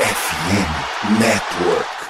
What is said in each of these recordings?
FM Network.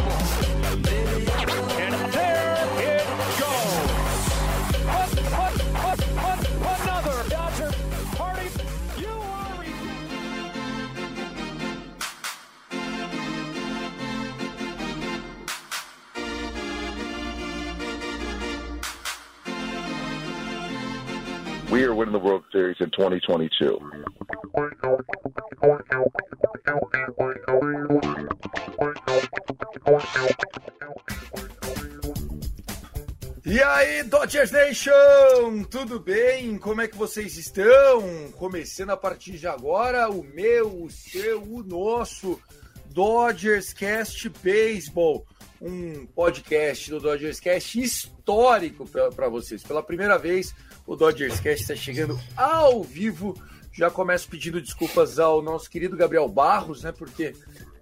The World Series in 2022. E aí, Dodgers Nation! Tudo bem? Como é que vocês estão? Começando a partir de agora o meu, o seu, o nosso Dodgers Cast Baseball, um podcast do Dodgers Cast histórico para vocês. Pela primeira vez, o Dodgers Cast está chegando ao vivo. Já começo pedindo desculpas ao nosso querido Gabriel Barros, né? Porque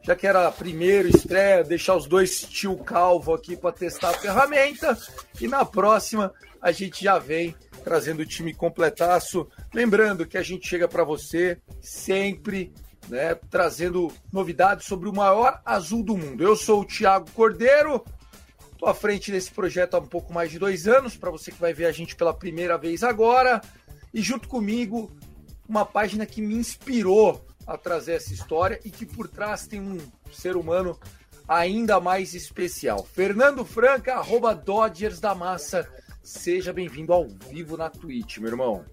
já que era a primeira estreia, deixar os dois tio calvo aqui para testar a ferramenta. E na próxima a gente já vem trazendo o time completaço. Lembrando que a gente chega para você sempre, né, trazendo novidades sobre o maior azul do mundo. Eu sou o Thiago Cordeiro, Estou à frente desse projeto há um pouco mais de dois anos, para você que vai ver a gente pela primeira vez agora. E junto comigo, uma página que me inspirou a trazer essa história e que por trás tem um ser humano ainda mais especial. Fernando Franca, arroba Dodgers da Massa. Seja bem-vindo ao vivo na Twitch, meu irmão.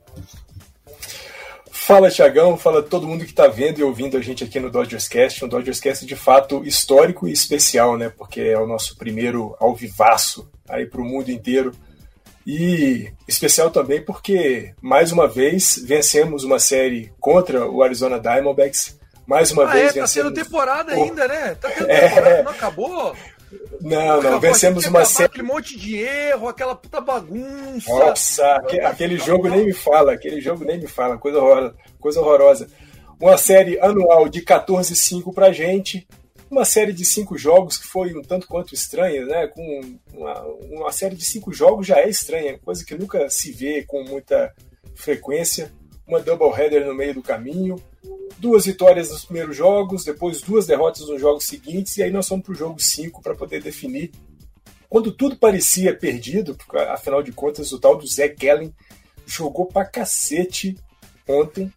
Fala, Tiagão. Fala todo mundo que está vendo e ouvindo a gente aqui no Dodgers Cast. Um Dodgers Cast de fato histórico e especial, né? Porque é o nosso primeiro ao vivaço aí para o mundo inteiro. E especial também porque, mais uma vez, vencemos uma série contra o Arizona Diamondbacks. Mais uma Ah, vez é, tá vencemos. tendo temporada Oh. ainda, né? Tá tendo É. temporada, não acabou? Não, não, vencemos uma série. Aquele monte de erro, aquela puta bagunça. Nossa, aque- aquele jogo nem me fala, aquele jogo nem me fala, coisa horrorosa. Coisa horrorosa. Uma série anual de 14-5 pra gente, uma série de cinco jogos que foi um tanto quanto estranha, né? Com uma, uma série de cinco jogos já é estranha, coisa que nunca se vê com muita frequência. Uma doubleheader no meio do caminho, duas vitórias nos primeiros jogos, depois duas derrotas nos jogos seguintes, e aí nós fomos pro jogo 5 para poder definir quando tudo parecia perdido, porque, afinal de contas o tal do Zé Gallen jogou pra cacete ontem,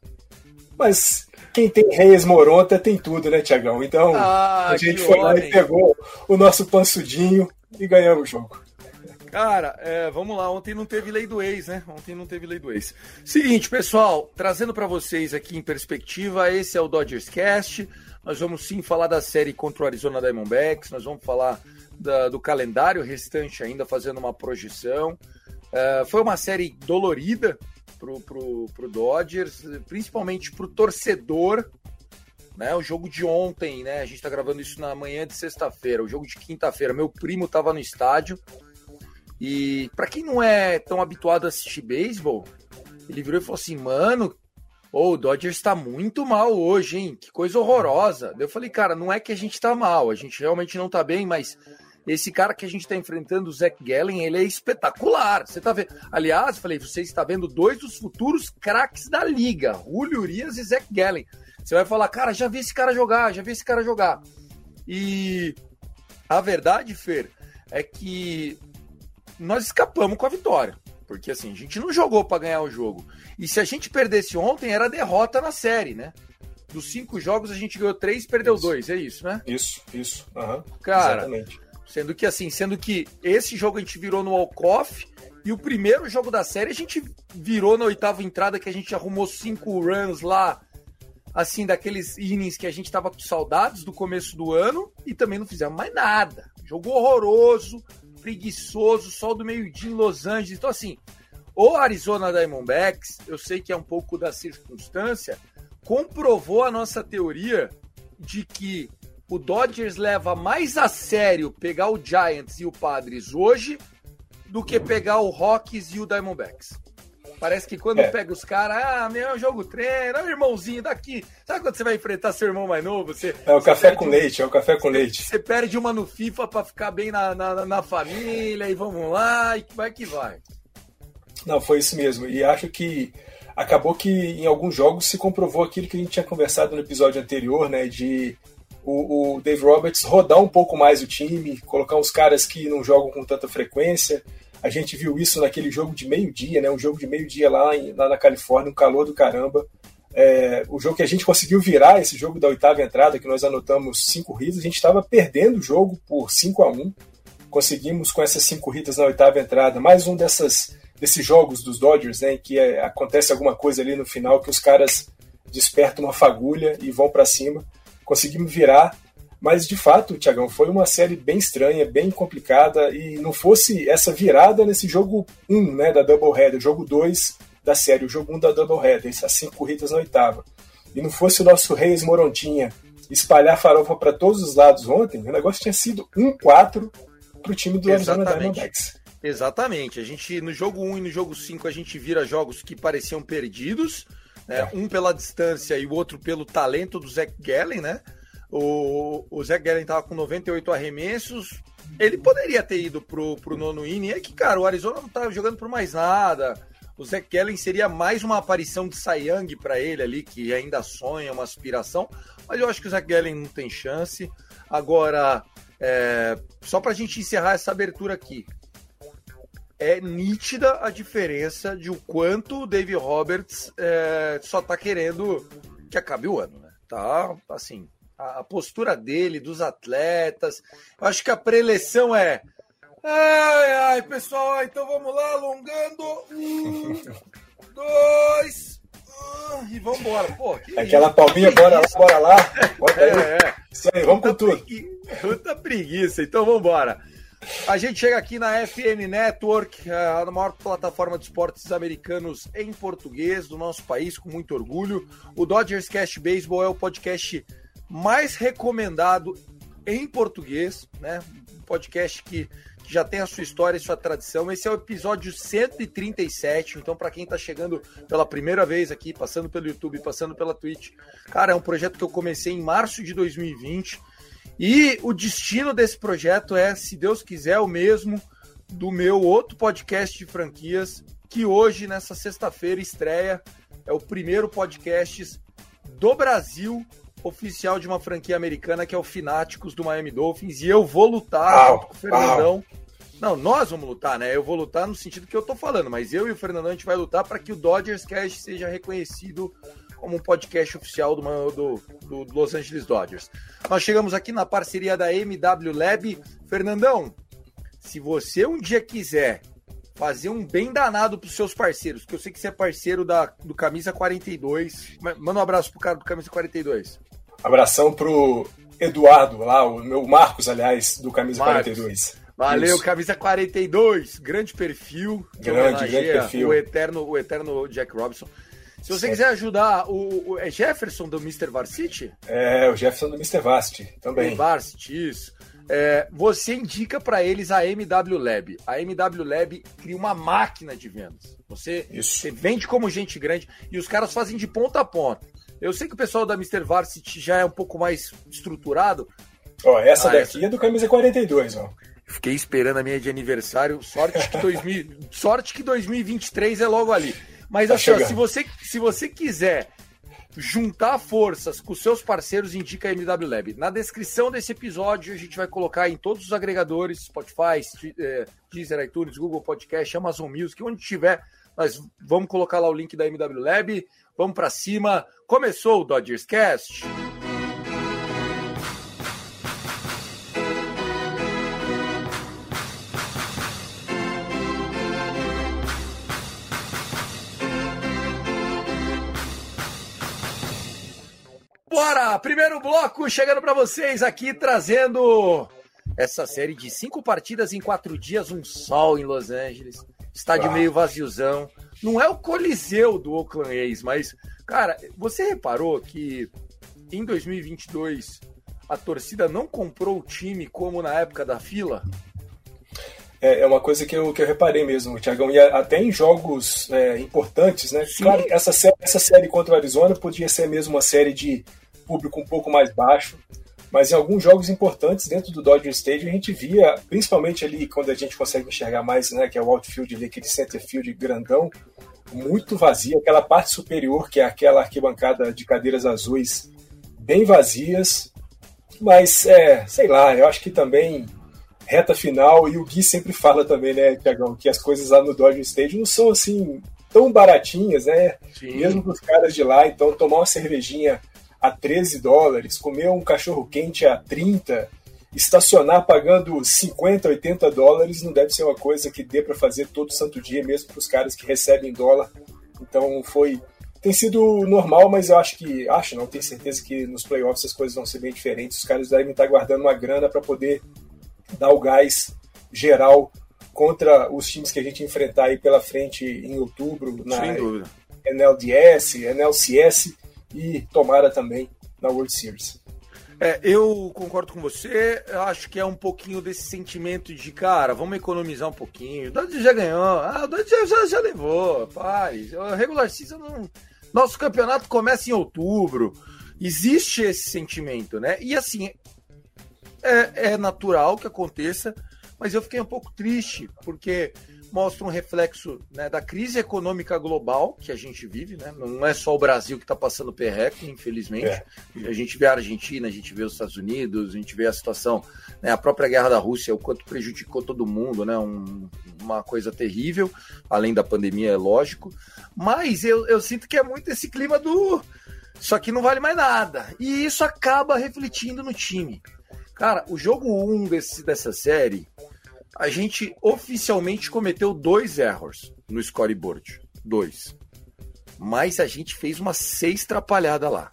mas quem tem Reis Moronta tem tudo, né, Tiagão? Então Ah, a gente foi lá homem. e pegou o nosso pansudinho e ganhamos o jogo. Cara, é, vamos lá. Ontem não teve lei do ex, né? Ontem não teve lei do ex. Seguinte, pessoal, trazendo para vocês aqui em perspectiva, esse é o Dodgers Cast. Nós vamos sim falar da série contra o Arizona Diamondbacks. Nós vamos falar da- do calendário restante ainda, fazendo uma projeção. É, foi uma série dolorida pro, pro, pro Dodgers, principalmente pro torcedor. Né, o jogo de ontem, né? A gente tá gravando isso na manhã de sexta-feira. O jogo de quinta-feira, meu primo tava no estádio. E para quem não é tão habituado a assistir beisebol, ele virou e falou assim: mano, ô, o Dodgers tá muito mal hoje, hein? Que coisa horrorosa. Eu falei, cara, não é que a gente tá mal, a gente realmente não tá bem, mas esse cara que a gente tá enfrentando, o Zach Gallen, ele é espetacular. Você tá vendo? Aliás, falei, você está vendo dois dos futuros craques da liga, Julio Urias e Zach Gallen. Você vai falar, cara, já vi esse cara jogar, já vi esse cara jogar. E a verdade, Fer, é que nós escapamos com a vitória. Porque assim, a gente não jogou para ganhar o jogo. E se a gente perdesse ontem, era derrota na série, né? Dos cinco jogos, a gente ganhou três, perdeu Isso. dois, é isso, né? Isso, isso. aham, Cara, Exatamente. Sendo que assim, sendo que esse jogo a gente virou no walk-off e o primeiro jogo da série a gente virou na oitava entrada que a gente arrumou cinco runs lá, assim, daqueles innings que a gente tava com saudades do começo do ano e também não fizemos mais nada. Jogo horroroso, preguiçoso, sol do meio-dia em Los Angeles. Então assim, o Arizona Diamondbacks, eu sei que é um pouco da circunstância, comprovou a nossa teoria de que o Dodgers leva mais a sério pegar o Giants e o Padres hoje do que pegar o Rockies e o Diamondbacks. Parece que quando É. pega os caras, ah, meu, jogo treino, ah, irmãozinho daqui. Sabe quando você vai enfrentar seu irmão mais novo? Você, É o você café com um- leite, é o café com leite. Você perde uma no FIFA pra ficar bem na, na, na família e vamos lá, e vai que vai. Não, foi isso mesmo. E acho que acabou que em alguns jogos se comprovou aquilo que a gente tinha conversado no episódio anterior, né? De o, o Dave Roberts rodar um pouco mais o time, colocar uns caras que não jogam com tanta frequência. A gente viu isso naquele jogo de meio-dia, né? Um jogo de meio-dia lá, lá na Califórnia, um calor do caramba. É, o jogo que a gente conseguiu virar, esse jogo da oitava entrada, que nós anotamos cinco hits, a gente estava perdendo o jogo por 5 a 1 Conseguimos com essas cinco hits na oitava entrada, mais um dessas, desses jogos dos Dodgers, né, em que é, acontece alguma coisa ali no final que os caras despertam uma fagulha e vão para cima. Conseguimos virar, mas de fato, Tiagão, foi uma série bem estranha, bem complicada e não fosse essa virada nesse jogo 1, né, da Doubleheader, jogo 2 da série, o jogo 1 da Doubleheader, essas cinco corridas na oitava. E não fosse o nosso Reis Morontinha espalhar farofa para todos os lados ontem, o negócio tinha sido 1-4 para o time do Arizona Exatamente. Diamondbacks. Exatamente. A gente, no jogo 1 e no jogo 5, a gente vira jogos que pareciam perdidos, né? É. Um pela distância e o outro pelo talento do Zach Gallen, né? O, o Zach Gallen tava com 98 arremessos. Ele poderia ter ido pro, pro nono inning. É que, cara, o Arizona não tava jogando por mais nada. O Zach Gallen seria mais uma aparição de Young para ele ali, que ainda sonha, uma aspiração. Mas eu acho que o Zach Gallen não tem chance. Agora, é, só pra gente encerrar essa abertura aqui é nítida a diferença de o quanto o Dave Roberts é, só tá querendo que acabe o ano, né? Tá, assim, a, a postura dele, dos atletas. Eu acho que a preleção é. Ai, ai, pessoal, então vamos lá, alongando. Um, dois. ah, E vambora. Pô, que Aquela isso, palminha, que bora lá, isso. bora lá. Bota aí. É, é. Isso aí, vamos com tudo. Pregui- Puta preguiça, então vamos embora. A gente chega aqui na FN Network, a maior plataforma de esportes americanos em português do nosso país, com muito orgulho. O Dodgers Cast Baseball é o podcast mais recomendado em português, né? Um podcast que, que já tem a sua história e sua tradição. Esse é o episódio 137, então para quem tá chegando pela primeira vez aqui, passando pelo YouTube, passando pela Twitch, cara, é um projeto que eu comecei em março de 2020. E o destino desse projeto é, se Deus quiser, o mesmo do meu outro podcast de franquias, que hoje, nessa sexta-feira, estreia. É o primeiro podcast do Brasil oficial de uma franquia americana, que é o Fináticos do Miami Dolphins. E eu vou lutar Uau, com o Fernandão. Não, nós vamos lutar, né? Eu vou lutar no sentido que eu tô falando, mas eu e o Fernandão a gente vai lutar para que o Dodgers Cast seja reconhecido como um podcast oficial do, do, do Los Angeles Dodgers. Nós chegamos aqui na parceria da MW Lab. Fernandão, se você um dia quiser fazer um bem danado pros seus parceiros, que eu sei que você é parceiro da, do Camisa 42, ma- manda um abraço pro cara do Camisa 42. Abração pro Eduardo lá, o meu Marcos, aliás, do Camisa Marcos. 42. Valeu, Isso. Camisa 42, grande perfil. Grande, grande perfil. O eterno, o eterno Jack Robinson. Se você Certo. quiser ajudar o, o- é Jefferson do Mr. Varsity? É, o Jefferson do Mr. Vast também. Varsity, isso. É, você indica para eles a MW Lab. A MW Lab cria uma máquina de vendas. Você, você vende como gente grande e os caras fazem de ponta a ponta. Eu sei que o pessoal da Mr. Varsity já é um pouco mais estruturado. Ó, essa Ah, daqui é do Camisa 42, ó. Fiquei esperando a minha de aniversário. Sorte que, 2000, sorte que 2023 é logo ali. Mas Tá assim, ó, se você, se você quiser juntar forças com seus parceiros, indica a MW Lab. Na descrição desse episódio, a gente vai colocar em todos os agregadores, Spotify, eh, Deezer, iTunes, Google Podcast, Amazon Music, onde tiver, nós vamos colocar lá o link da MW Lab. Vamos pra cima. Começou o Dodgers Cast. Bora! Primeiro bloco chegando para vocês aqui, trazendo essa série de cinco partidas em quatro dias, um sol em Los Angeles. estádio ah. meio vaziozão. Não é o Coliseu do Oakland A's, mas, cara, você reparou que em 2022 a torcida não comprou o time como na época da fila? É, é uma coisa que eu, que eu reparei mesmo, Tiagão. E até em jogos é, importantes, né? Sim. Claro, essa série, essa série contra o Arizona podia ser mesmo uma série de público um pouco mais baixo, mas em alguns jogos importantes dentro do Dodger Stadium a gente via, principalmente ali quando a gente consegue enxergar mais, né, que é o outfield ali, aquele center field grandão, muito vazio, aquela parte superior, que é aquela arquibancada de cadeiras azuis, bem vazias, mas, é, sei lá, eu acho que também reta final, e o Gui sempre fala também, né, Tiagão, que as coisas lá no Dodger Stadium não são assim tão baratinhas, né? Sim. Mesmo para os caras de lá, então tomar uma cervejinha a 13 dólares, comer um cachorro quente a 30, estacionar pagando 50, 80 dólares não deve ser uma coisa que dê para fazer todo santo dia, mesmo para os caras que recebem dólar. Então foi tem sido normal, mas eu acho que acho não tenho certeza que nos playoffs as coisas vão ser bem diferentes. Os caras devem estar guardando uma grana para poder dar o gás geral contra os times que a gente enfrentar aí pela frente em outubro na NLDS, NLCS e tomara também na World Series. É, eu concordo com você. Eu acho que é um pouquinho desse sentimento de, cara, vamos economizar um pouquinho. O Dodgers já ganhou. Ah, o Dodgers já, já levou. Paz. Regular season não... Nosso campeonato começa em outubro. Existe esse sentimento, né? E assim, é, é natural que aconteça, mas eu fiquei um pouco triste, porque mostra um reflexo né, da crise econômica global que a gente vive, né? Não é só o Brasil que está passando perreco, infelizmente. É. A gente vê a Argentina, a gente vê os Estados Unidos, a gente vê a situação, né, a própria guerra da Rússia, o quanto prejudicou todo mundo, né? Um, uma coisa terrível, além da pandemia, é lógico. Mas eu, eu sinto que é muito esse clima do. Só que não vale mais nada. E isso acaba refletindo no time. Cara, o jogo 1 um desse, dessa série a gente oficialmente cometeu dois erros no scoreboard. Dois. Mas a gente fez uma seis trapalhada lá.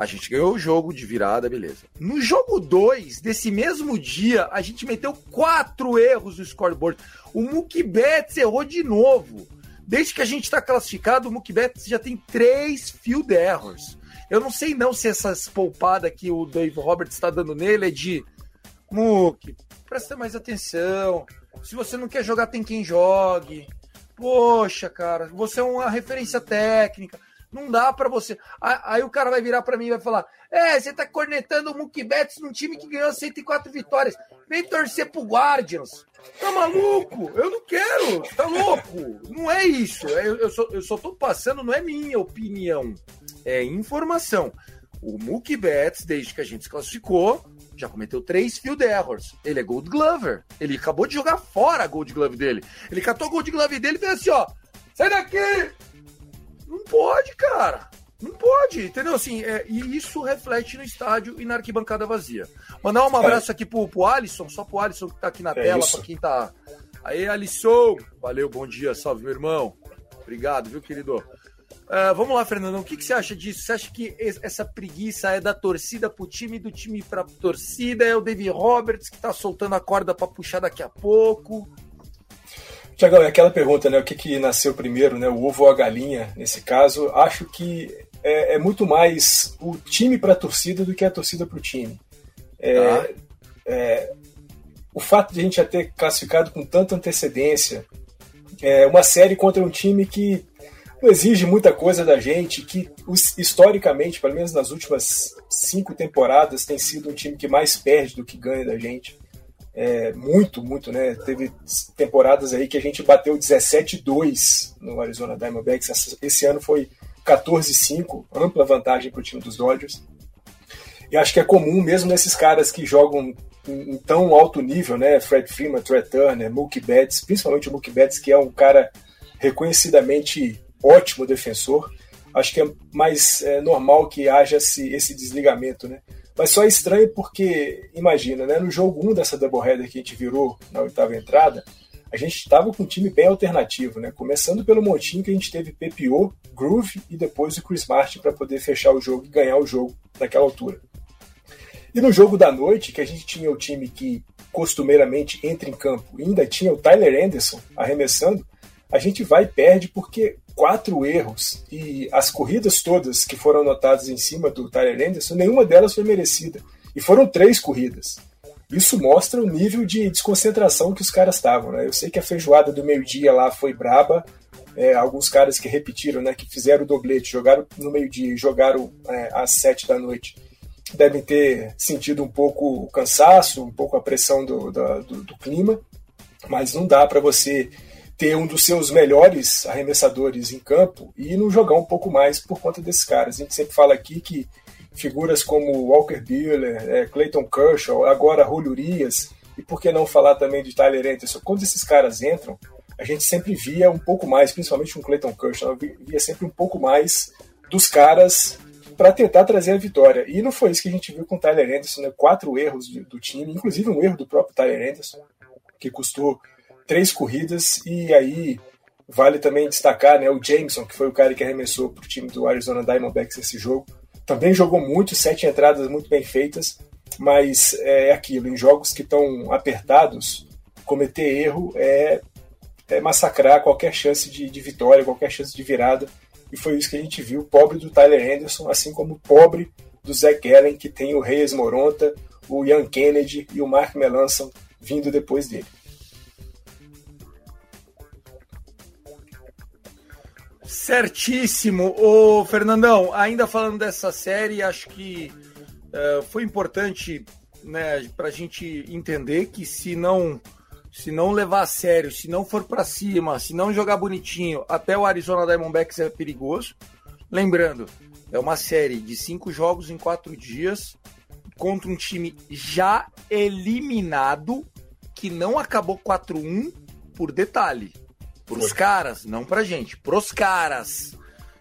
A gente ganhou o jogo de virada, beleza. No jogo 2, desse mesmo dia, a gente meteu quatro erros no scoreboard. O Mookie Betts errou de novo. Desde que a gente está classificado, o Mookie Betts já tem três field errors. Eu não sei não se essas poupadas que o Dave Roberts está dando nele é de Mookie, presta mais atenção. Se você não quer jogar, tem quem jogue. Poxa, cara, você é uma referência técnica. Não dá para você. Aí o cara vai virar para mim e vai falar: É, você tá cornetando o Mookie Betts num time que ganhou 104 vitórias. Vem torcer pro Guardians. Tá maluco? Eu não quero. Tá louco? Não é isso. É, eu, eu, só, eu só tô passando, não é minha opinião. É informação. O Mookie Betts, desde que a gente se classificou, já cometeu três field errors. Ele é Gold Glover. Ele acabou de jogar fora a Gold Glove dele. Ele catou a Gold Glove dele e fez assim, ó. Sai daqui! Não pode, cara. Não pode, entendeu? Assim, é, e isso reflete no estádio e na arquibancada vazia. Mandar um abraço aqui pro, pro Alisson, só pro Alisson que tá aqui na é tela, para quem tá. Aí, Alisson! Valeu, bom dia, salve, meu irmão. Obrigado, viu, querido? Uh, vamos lá, Fernandão. O que, que, você acha disso? Você acha que essa preguiça é da torcida pro time, do time pra torcida? É o David Roberts que tá soltando a corda para puxar daqui a pouco? Tiagão, é aquela pergunta, né? O que, que nasceu primeiro, né? O ovo ou a galinha, nesse caso? Acho que é, é muito mais o time para a torcida do que a torcida para o time. É, ah. é, o fato de a gente já ter classificado com tanta antecedência é, uma série contra um time que exige muita coisa da gente, que historicamente, pelo menos nas últimas cinco temporadas, tem sido um time que mais perde do que ganha da gente. É, muito, muito, né? Teve temporadas aí que a gente bateu 17-2 no Arizona Diamondbacks. Esse ano foi 14-5, ampla vantagem para o time dos Dodgers. E acho que é comum, mesmo nesses caras que jogam em, tão alto nível, né? Fred Freeman, Trey Turner, Mookie Betts, principalmente o Mookie Betts, que é um cara reconhecidamente ótimo defensor. Acho que é mais é, normal que haja esse, esse desligamento, né? Mas só é estranho porque, imagina, né, no jogo 1 dessa doubleheader que a gente virou na oitava entrada, a gente estava com um time bem alternativo, né? Começando pelo montinho que a gente teve PPO, Groove e depois o Chris Martin para poder fechar o jogo e ganhar o jogo naquela altura. E no jogo da noite, que a gente tinha o time que costumeiramente entra em campo e ainda tinha o Tyler Anderson arremessando, a gente vai e perde porque quatro erros e as corridas todas que foram anotadas em cima do Tyler Anderson, nenhuma delas foi merecida. E foram três corridas. Isso mostra o nível de desconcentração que os caras estavam. Né? Eu sei que a feijoada do meio-dia lá foi braba. É, alguns caras que repetiram, né, que fizeram o doblete, jogaram no meio-dia e jogaram é, às sete da noite, devem ter sentido um pouco o cansaço, um pouco a pressão do, do, do, do clima, mas não dá para você ter um dos seus melhores arremessadores em campo e não jogar um pouco mais por conta desses caras. A gente sempre fala aqui que figuras como Walker Buehler, é, Clayton Kershaw, agora Julio Urias, e por que não falar também de Tyler Anderson, quando esses caras entram, a gente sempre via um pouco mais, principalmente com Clayton Kershaw, via sempre um pouco mais dos caras para tentar trazer a vitória. E não foi isso que a gente viu com o Tyler Anderson, né? quatro erros do time, inclusive um erro do próprio Tyler Anderson, que custou três corridas, e aí vale também destacar né, o Jameson, que foi o cara que arremessou para o time do Arizona Diamondbacks esse jogo, também jogou muito, sete entradas muito bem feitas, mas é aquilo, em jogos que estão apertados, cometer erro é, é massacrar qualquer chance de, de, vitória, qualquer chance de virada. E foi isso que a gente viu, pobre do Tyler Anderson, assim como pobre do Zach Allen, que tem o Reyes Moronta, o Ian Kennedy e o Mark Melanson vindo depois dele. Certíssimo. Ô, Fernandão, ainda falando dessa série, acho que uh, foi importante né, para a gente entender que se não se não levar a sério, se não for para cima, se não jogar bonitinho, até o Arizona Diamondbacks é perigoso. Lembrando, é uma série de cinco jogos em quatro dias contra um time já eliminado que não acabou 4-1 por detalhe. Pros caras, não pra gente. Pros caras,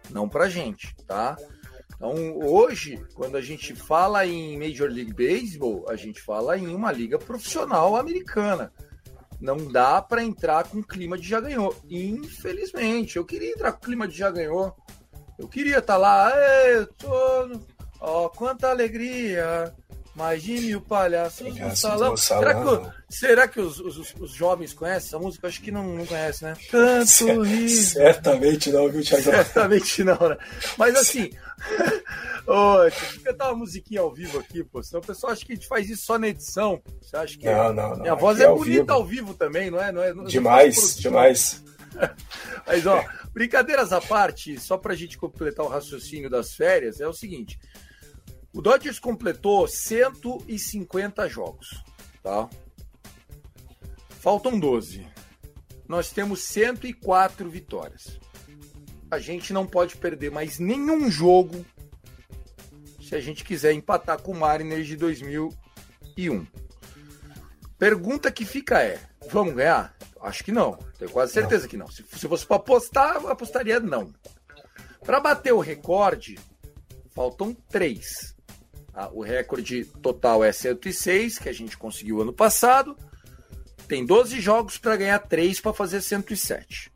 não pra gente, tá? Então, hoje, quando a gente fala em Major League Baseball, a gente fala em uma liga profissional americana. Não dá para entrar com clima de já ganhou. Infelizmente, eu queria entrar com clima de já ganhou. Eu queria estar tá lá, eu tô. Ó, oh, quanta alegria! Imagine o palhaço no salão. Será que, será que os, os, os, jovens conhecem essa música? Acho que não, não conhecem, né? Tanto riso. Certamente não, viu, Thiago? Certamente não, né? Mas assim, oh, deixa eu cantar uma musiquinha ao vivo aqui, pô. Senão o pessoal acha que a gente faz isso só na edição. Você acha que. Não, não, não. Minha voz é, é bonita vivo. ao vivo também, não é? Não é não, demais, demais. Mas, ó, brincadeiras à parte, só pra gente completar o raciocínio das férias, é o seguinte. O Dodgers completou 150 jogos, tá? Faltam 12. Nós temos 104 vitórias. A gente não pode perder mais nenhum jogo se a gente quiser empatar com o Mariners de 2001. Pergunta que fica é: vamos ganhar? Acho que não. Tenho quase certeza não. que não. Se, se fosse para apostar, eu apostaria não. Para bater o recorde, faltam três. Ah, o recorde total é 106, que a gente conseguiu ano passado. Tem 12 jogos para ganhar 3 para fazer 107.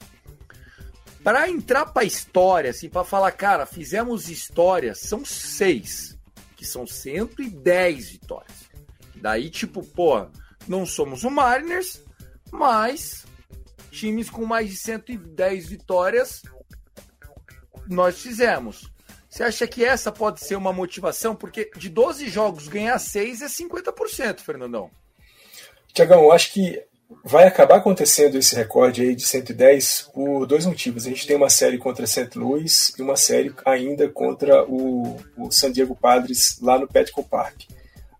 Para entrar para história, assim, para falar, cara, fizemos história, são 6, que são 110 vitórias. Daí, tipo, pô, não somos o Mariners, mas times com mais de 110 vitórias nós fizemos. Você acha que essa pode ser uma motivação? Porque de 12 jogos ganhar 6 é 50%, Fernandão. Tiagão, eu acho que vai acabar acontecendo esse recorde aí de 110 por dois motivos. A gente tem uma série contra St. Louis e uma série ainda contra o, o San Diego Padres lá no Petco Park.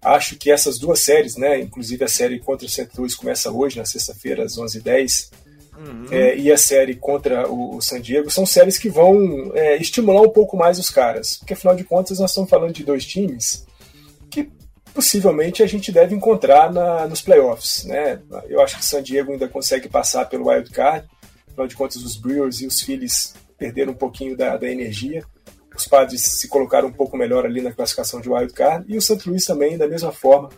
Acho que essas duas séries, né, inclusive a série contra o St. Louis começa hoje, na sexta-feira, às 11h10, uhum. é, e a série contra o, o, San Diego são séries que vão é, estimular um pouco mais os caras. Porque afinal de contas nós estamos falando de dois times que possivelmente a gente deve encontrar na, nos playoffs. Né? Eu acho que San Diego ainda consegue passar pelo wild card. Afinal de contas, os Brewers e os Phillies perderam um pouquinho da, da energia. Os Padres se colocaram um pouco melhor ali na classificação de wild card. E o St. Louis também, da mesma forma,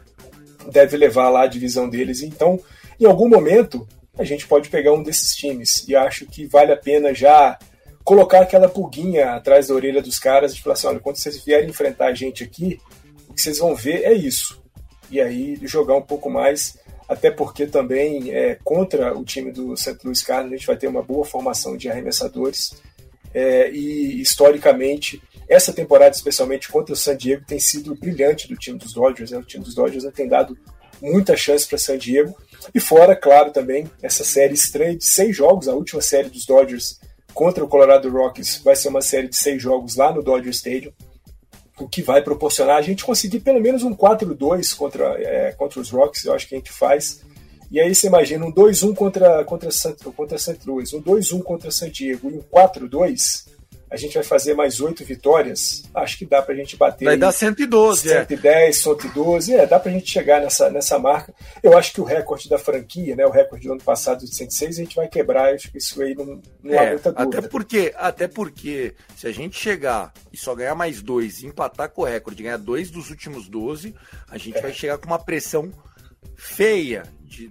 deve levar lá a divisão deles. Então, em algum momento, a gente pode pegar um desses times. E acho que vale a pena já colocar aquela pulguinha atrás da orelha dos caras e falar assim: olha, quando vocês vierem enfrentar a gente aqui, o que vocês vão ver é isso. E aí jogar um pouco mais até porque também é, contra o time do St. Louis Cardinals a gente vai ter uma boa formação de arremessadores é, e historicamente essa temporada especialmente contra o San Diego tem sido brilhante do time dos Dodgers, né? o time dos Dodgers tem dado muita chance para San Diego e fora, claro, também essa série estranha de seis jogos, a última série dos Dodgers contra o Colorado Rockies vai ser uma série de seis jogos lá no Dodger Stadium o que vai proporcionar a gente conseguir pelo menos um 4-2 contra, é, contra os Rocks, eu acho que a gente faz. E aí você imagina um 2-1 contra, contra, contra St. Louis, um 2-1 contra San Diego e um 4-2 a gente vai fazer mais oito vitórias. Acho que dá para a gente bater. Vai dar 112, 110, é. 112. É, dá para a gente chegar nessa, nessa marca. Eu acho que o recorde da franquia, né, o recorde do ano passado de 106, a gente vai quebrar. Acho que isso aí não, não é, há muita dúvida. Até porque, até porque, se a gente chegar e só ganhar mais dois empatar com o recorde, ganhar dois dos últimos 12, a gente é. vai chegar com uma pressão feia de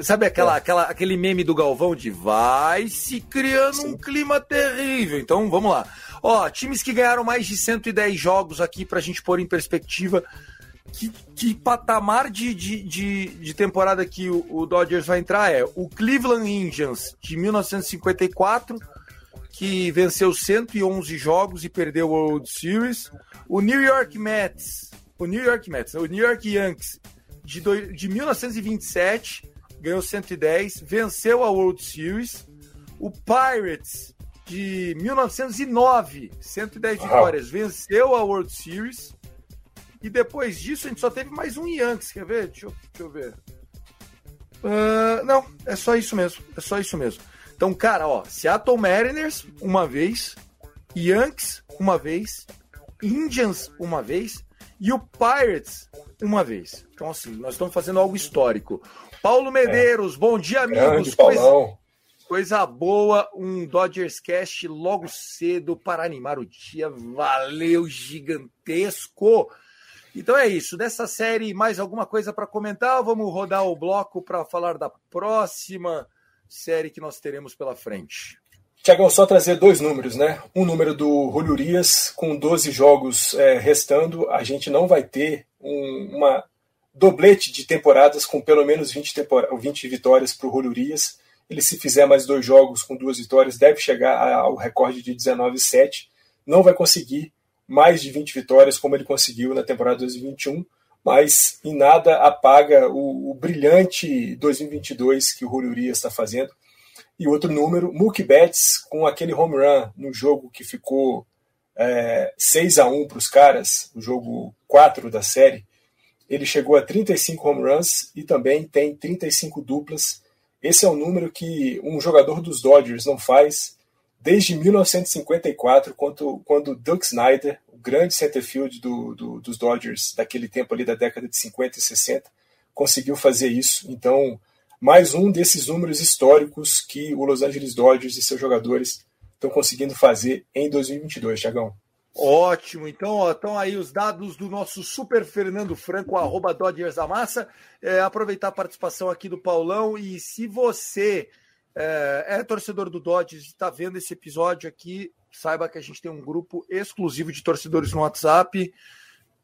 Sabe aquela, é. aquela, aquele meme do Galvão de vai se criando Sim. um clima terrível. Então vamos lá. Ó, times que ganharam mais de 110 jogos aqui pra gente pôr em perspectiva. Que, que patamar de, de, de, de, temporada que o, o Dodgers vai entrar é o Cleveland Indians de 1954, que venceu 111 jogos e perdeu o World Series. O New York Mets, o New York Mets, o New York Yankees de, do, de 1927 ganhou 110, venceu a World Series. O Pirates, de 1909, 110 vitórias, venceu a World Series. E depois disso, a gente só teve mais um Yankees, quer ver? Deixa eu, deixa eu ver. Uh, não, é só isso mesmo. É só isso mesmo. Então, cara, ó, Seattle Mariners uma vez, Yankees uma vez, Indians uma vez e o Pirates uma vez. Então, assim, nós estamos fazendo algo histórico. Paulo Medeiros, é. bom dia, amigos. Coisa, coisa boa, um Dodgers Cast logo cedo para animar o dia. Valeu, gigantesco. Então é isso. Dessa série, mais alguma coisa para comentar? Vamos rodar o bloco para falar da próxima série que nós teremos pela frente. Tiagão, só trazer dois números, né? Um número do Julio Urias, com 12 jogos é, restando, a gente não vai ter um, uma doblete de temporadas com pelo menos 20, 20 vitórias para o Julio. Ele, se fizer mais dois jogos com duas vitórias, deve chegar ao recorde de 19-7. Não vai conseguir mais de 20 vitórias como ele conseguiu na temporada 2021, mas em nada apaga o, o brilhante 2022 que o Julio está fazendo. E outro número, Mookie Betts com aquele home run no jogo que ficou é, 6 a 1 para os caras, o jogo 4 da série, ele chegou a 35 home runs e também tem 35 duplas. Esse é um número que um jogador dos Dodgers não faz desde 1954, quando, quando Doug Snyder, o grande centerfield do, do, dos Dodgers daquele tempo ali da década de 50 e 60, conseguiu fazer isso. Então, mais um desses números históricos que o Los Angeles Dodgers e seus jogadores estão conseguindo fazer em 2022, Tiagão. Ótimo, então estão aí os dados do nosso super Fernando Franco, arroba Dodgers da Massa. É, aproveitar a participação aqui do Paulão e se você é, é torcedor do Dodgers e está vendo esse episódio aqui, saiba que a gente tem um grupo exclusivo de torcedores no WhatsApp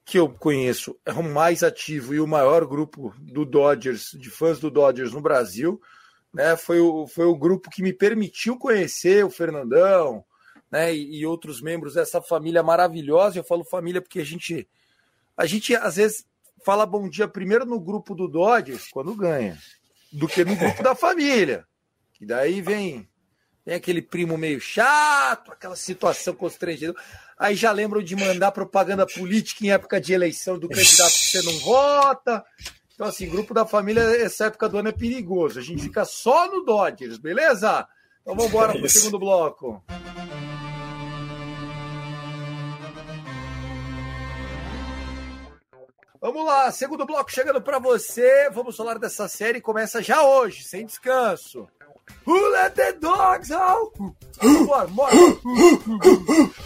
que eu conheço, é o mais ativo e o maior grupo do Dodgers, de fãs do Dodgers no Brasil. Né? Foi, o, foi o grupo que me permitiu conhecer o Fernandão, né, e, outros membros dessa família maravilhosa. Eu falo família porque a gente, a gente às vezes fala bom dia primeiro no grupo do Dodgers quando ganha, do que no grupo da família. E daí vem, vem aquele primo meio chato, aquela situação constrangedora. Aí já lembram de mandar propaganda política em época de eleição do candidato que você não vota. Então, assim, grupo da família, essa época do ano é perigoso. A gente fica só no Dodgers, beleza? Então vamos embora para o segundo bloco. Vamos lá, segundo bloco chegando para você. Vamos falar dessa série. Começa já hoje, sem descanso. Who let the dogs out? Vambora, bora.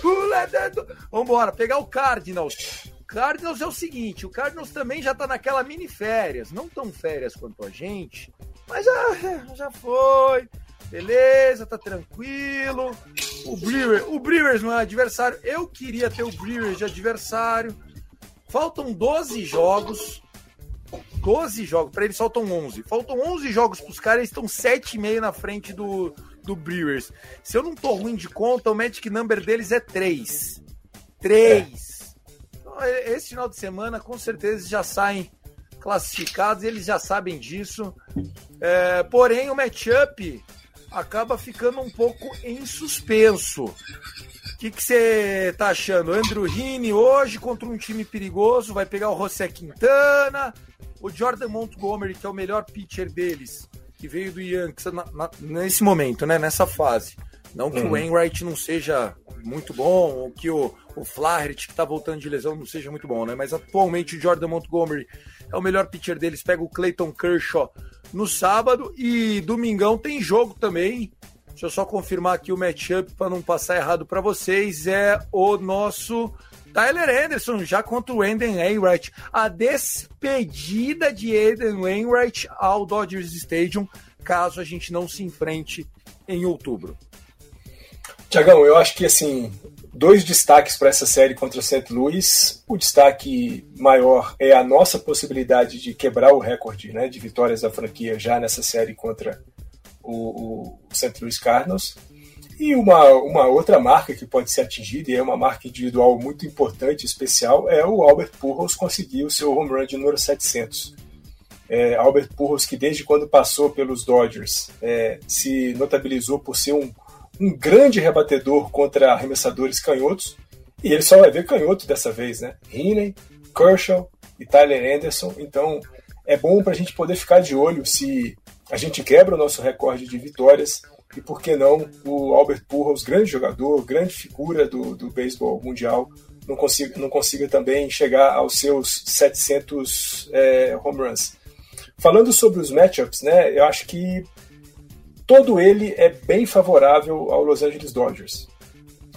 Who let the dogs... Vambora, pegar o Cardinals. Cardinals é o seguinte, o Cardinals também já tá naquela mini férias. Não tão férias quanto a gente, mas já, já foi. Beleza, tá tranquilo. O Brewers, o Brewers não é adversário. Eu queria ter o Brewers de adversário. Faltam 12 jogos. 12 jogos. Para eles faltam 11. Faltam 11 jogos para os caras, eles estão 7,5 na frente do, do Brewers. Se eu não tô ruim de conta, o Magic Number deles é 3. 3. É. Esse final de semana, com certeza, já saem classificados, eles já sabem disso. É, porém, o matchup acaba ficando um pouco em suspenso. O que você tá achando? Andrew Rini hoje contra um time perigoso, vai pegar o José Quintana, o Jordan Montgomery, que é o melhor pitcher deles, que veio do Yankees na, na, nesse momento, né? Nessa fase. Não que uhum. o Wainwright não seja muito bom, ou que o, o Flaherty, que tá voltando de lesão, não seja muito bom, né? Mas atualmente o Jordan Montgomery é o melhor pitcher deles. Pega o Clayton Kershaw no sábado e domingão tem jogo também. Deixa eu só confirmar aqui o matchup para não passar errado para vocês. É o nosso Tyler Anderson já contra o Eden Wainwright. A despedida de Eden Wainwright ao Dodgers Stadium, caso a gente não se enfrente em outubro. Tiagão, eu acho que assim, dois destaques para essa série contra St. Louis. O destaque maior é a nossa possibilidade de quebrar o recorde né, de vitórias da franquia já nessa série contra o, o St. Louis Cardinals. E uma, uma outra marca que pode ser atingida, e é uma marca individual muito importante especial, é o Albert Pujols conseguir o seu home run de número 700. É, Albert Pujols, que desde quando passou pelos Dodgers, é, se notabilizou por ser um, um grande rebatedor contra arremessadores canhotos, e ele só vai ver canhoto dessa vez, né? Heaney, Kershaw e Tyler Anderson, então é bom para a gente poder ficar de olho se a gente quebra o nosso recorde de vitórias e por que não o Albert Pujols, grande jogador, grande figura do, do beisebol mundial, não consiga, não consiga também chegar aos seus 700 é, home runs. Falando sobre os matchups, né, eu acho que todo ele é bem favorável ao Los Angeles Dodgers.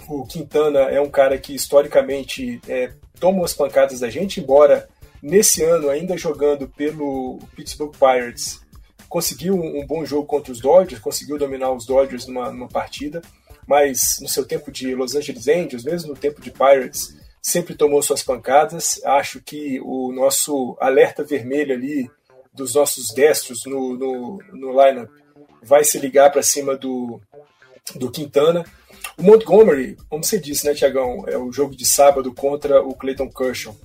O Quintana é um cara que historicamente é, toma as pancadas da gente, embora nesse ano ainda jogando pelo Pittsburgh Pirates conseguiu um, um, bom jogo contra os Dodgers, conseguiu dominar os Dodgers numa, numa partida, mas no seu tempo de Los Angeles Angels, mesmo no tempo de Pirates, sempre tomou suas pancadas. Acho que o nosso alerta vermelho ali dos nossos destros no, no, no lineup vai se ligar para cima do, do Quintana. O Montgomery, como você disse, né, Tiagão, é o jogo de sábado contra o Clayton Kershaw.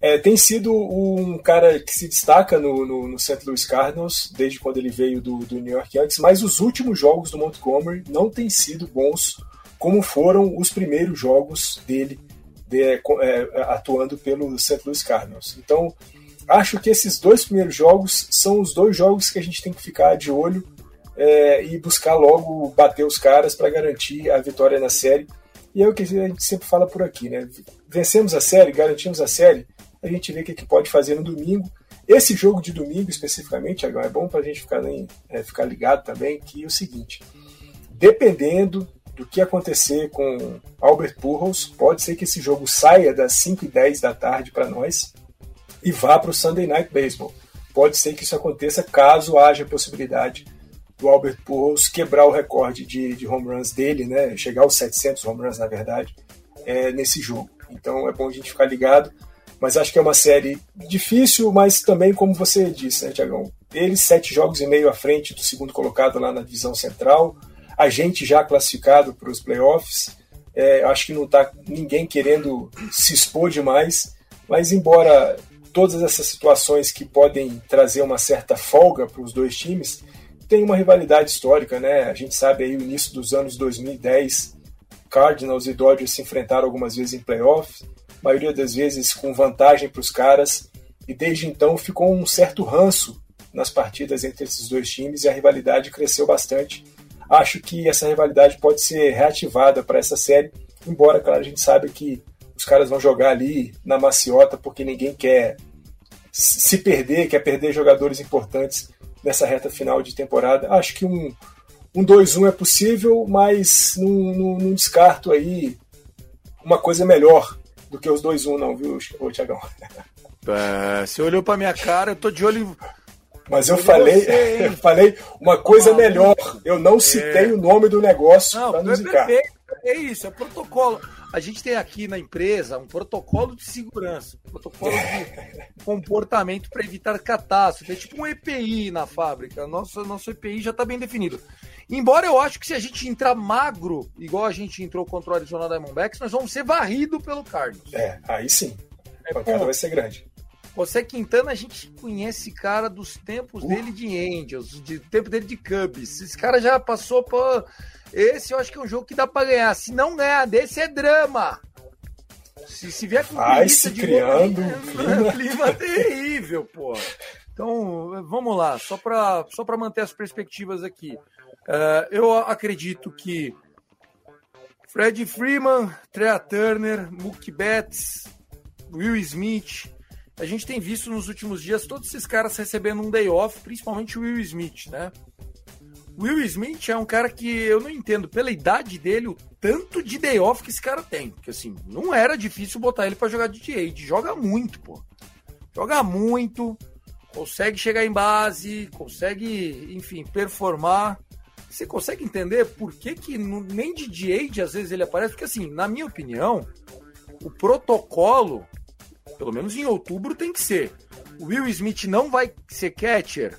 É, tem sido um cara que se destaca no, no, no St. Louis Cardinals desde quando ele veio do, do New York Yankees, mas os últimos jogos do Montgomery não têm sido bons como foram os primeiros jogos dele de, é, atuando pelo St. Louis Cardinals. Então, acho que esses dois primeiros jogos são os dois jogos que a gente tem que ficar de olho é, e buscar logo bater os caras para garantir a vitória na série. E é o que a gente sempre fala por aqui, né? Vencemos a série, garantimos a série, a gente vê o que, que pode fazer no domingo. Esse jogo de domingo, especificamente, é bom para a gente ficar, nem, é, ficar ligado também, que é o seguinte, dependendo do que acontecer com Albert Pujols, pode ser que esse jogo saia das 5 e 10 da tarde para nós e vá para o Sunday Night Baseball. Pode ser que isso aconteça caso haja possibilidade do Albert Pujols quebrar o recorde de, de home runs dele, né? chegar aos 700 home runs, na verdade, é, nesse jogo. Então é bom a gente ficar ligado. Mas acho que é uma série difícil, mas também, como você disse, né, Tiagão? Eles sete jogos e meio à frente do segundo colocado lá na divisão central. A gente já classificado para os playoffs. É, acho que não está ninguém querendo se expor demais. Mas, embora todas essas situações que podem trazer uma certa folga para os dois times, tem uma rivalidade histórica, né? A gente sabe aí o início dos anos 2010, Cardinals e Dodgers se enfrentaram algumas vezes em playoffs maioria das vezes com vantagem para os caras, e desde então ficou um certo ranço nas partidas entre esses dois times e a rivalidade cresceu bastante. Acho que essa rivalidade pode ser reativada para essa série, embora, claro, a gente sabe que os caras vão jogar ali na maciota porque ninguém quer se perder, quer perder jogadores importantes nessa reta final de temporada. Acho que um, um 2-1 é possível, mas não, não, não descarto aí uma coisa melhor do que os 2-1, um, não, viu, Tiagão? É, você olhou pra minha cara, eu tô de olho. Mas eu falei, você, eu falei uma coisa ah, melhor. Eu não citei é... o nome do negócio pra não é. É isso, é protocolo. A gente tem aqui na empresa um protocolo de segurança, um protocolo de comportamento para evitar catástrofe. É tipo um EPI na fábrica. Nosso, nosso EPI já está bem definido. Embora eu acho que se a gente entrar magro, igual a gente entrou contra o Arizona Diamondbacks, nós vamos ser varrido pelo Cardinals. É, aí sim. A pancada vai ser grande. Você Quintana, a gente conhece cara dos tempos uh. dele de Angels, de tempo dele de Cubs. Esse cara já passou por. Esse eu acho que é um jogo que dá para ganhar. Se não ganhar desse, é drama. Se, se vier com Vai se criando um clima. clima terrível, pô. Então, vamos lá, só para só manter as perspectivas aqui. Uh, eu acredito que Fred Freeman, Trea Turner, Mookie Betts, Will Smith, a gente tem visto nos últimos dias todos esses caras recebendo um day off, principalmente o Will Smith, né? Will Smith é um cara que eu não entendo pela idade dele o tanto de day off que esse cara tem. Porque assim, não era difícil botar ele para jogar de DH. Joga muito, pô. Joga muito, consegue chegar em base, consegue, enfim, performar. Você consegue entender por que, que nem de DH às vezes ele aparece? Porque assim, na minha opinião, o protocolo pelo menos em outubro tem que ser. O Will Smith não vai ser catcher,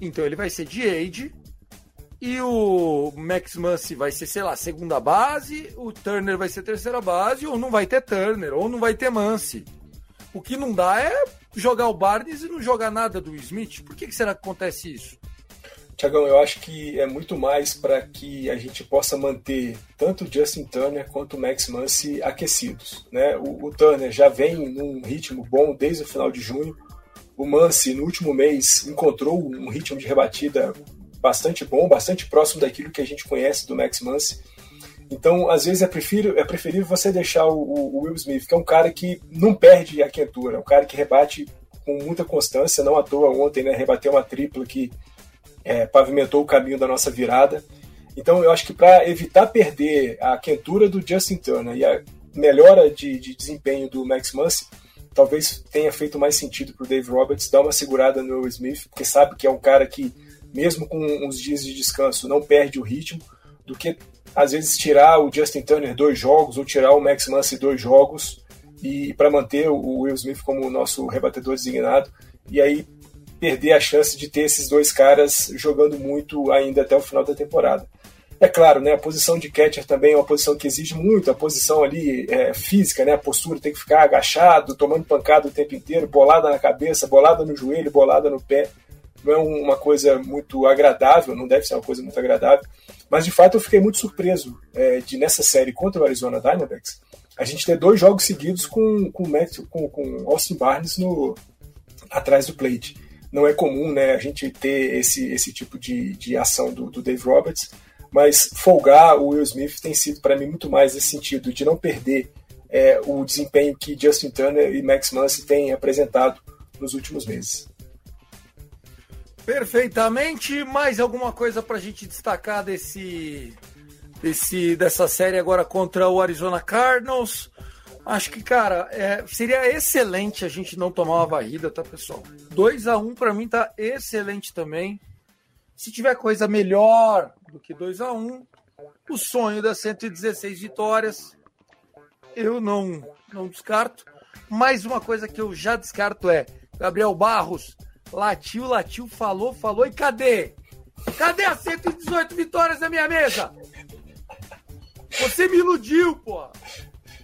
então ele vai ser de age. E o Max Muncy vai ser, sei lá, segunda base, o Turner vai ser terceira base, ou não vai ter Turner, ou não vai ter Muncy. O que não dá é jogar o Barnes e não jogar nada do Smith. Por que, que será que acontece isso? Tiagão, eu acho que é muito mais para que a gente possa manter tanto Justin Turner quanto Max Muncy aquecidos. Né? O, o, Turner já vem num ritmo bom desde o final de junho. O Muncy, no último mês, encontrou um ritmo de rebatida bastante bom, bastante próximo daquilo que a gente conhece do Max Muncy. Então, às vezes é preferível, é preferível você deixar o, o, Will Smith, que é um cara que não perde a quentura, é um cara que rebate com muita constância, não à toa ontem, né, rebateu uma tripla que é, pavimentou o caminho da nossa virada. Então eu acho que para evitar perder a quentura do Justin Turner e a melhora de, de desempenho do Max Muncy, talvez tenha feito mais sentido para o Dave Roberts dar uma segurada no Will Smith, porque sabe que é um cara que, mesmo com uns dias de descanso, não perde o ritmo, do que às vezes tirar o Justin Turner dois jogos ou tirar o Max Muncy dois jogos e para manter o Will Smith como nosso rebatedor designado e aí perder a chance de ter esses dois caras jogando muito ainda até o final da temporada. É claro, né, a posição de catcher também é uma posição que exige muito, a posição ali é, física, né, a postura tem que ficar agachado, tomando pancada o tempo inteiro, bolada na cabeça, bolada no joelho, bolada no pé. Não é uma coisa muito agradável, não deve ser uma coisa muito agradável. Mas de fato eu fiquei muito surpreso é, de nessa série contra o Arizona Diamondbacks a gente ter dois jogos seguidos com, com, com, com Austin Barnes no, atrás do plate não é comum né, a gente ter esse, esse tipo de, de ação do, do Dave Roberts, mas folgar o Will Smith tem sido para mim muito mais nesse sentido, de não perder é, o desempenho que Justin Turner e Max Muncy têm apresentado nos últimos meses. Perfeitamente. Mais alguma coisa para a gente destacar desse, desse, dessa série agora contra o Arizona Cardinals? Acho que, cara, é, seria excelente a gente não tomar uma varrida, tá, pessoal? 2 a 1 um, para mim tá excelente também. Se tiver coisa melhor do que 2 a 1 um, o sonho das 116 vitórias, eu não, não descarto. Mais uma coisa que eu já descarto é Gabriel Barros latiu, latiu, falou, falou e cadê? Cadê as 118 vitórias na minha mesa? Você me iludiu, pô.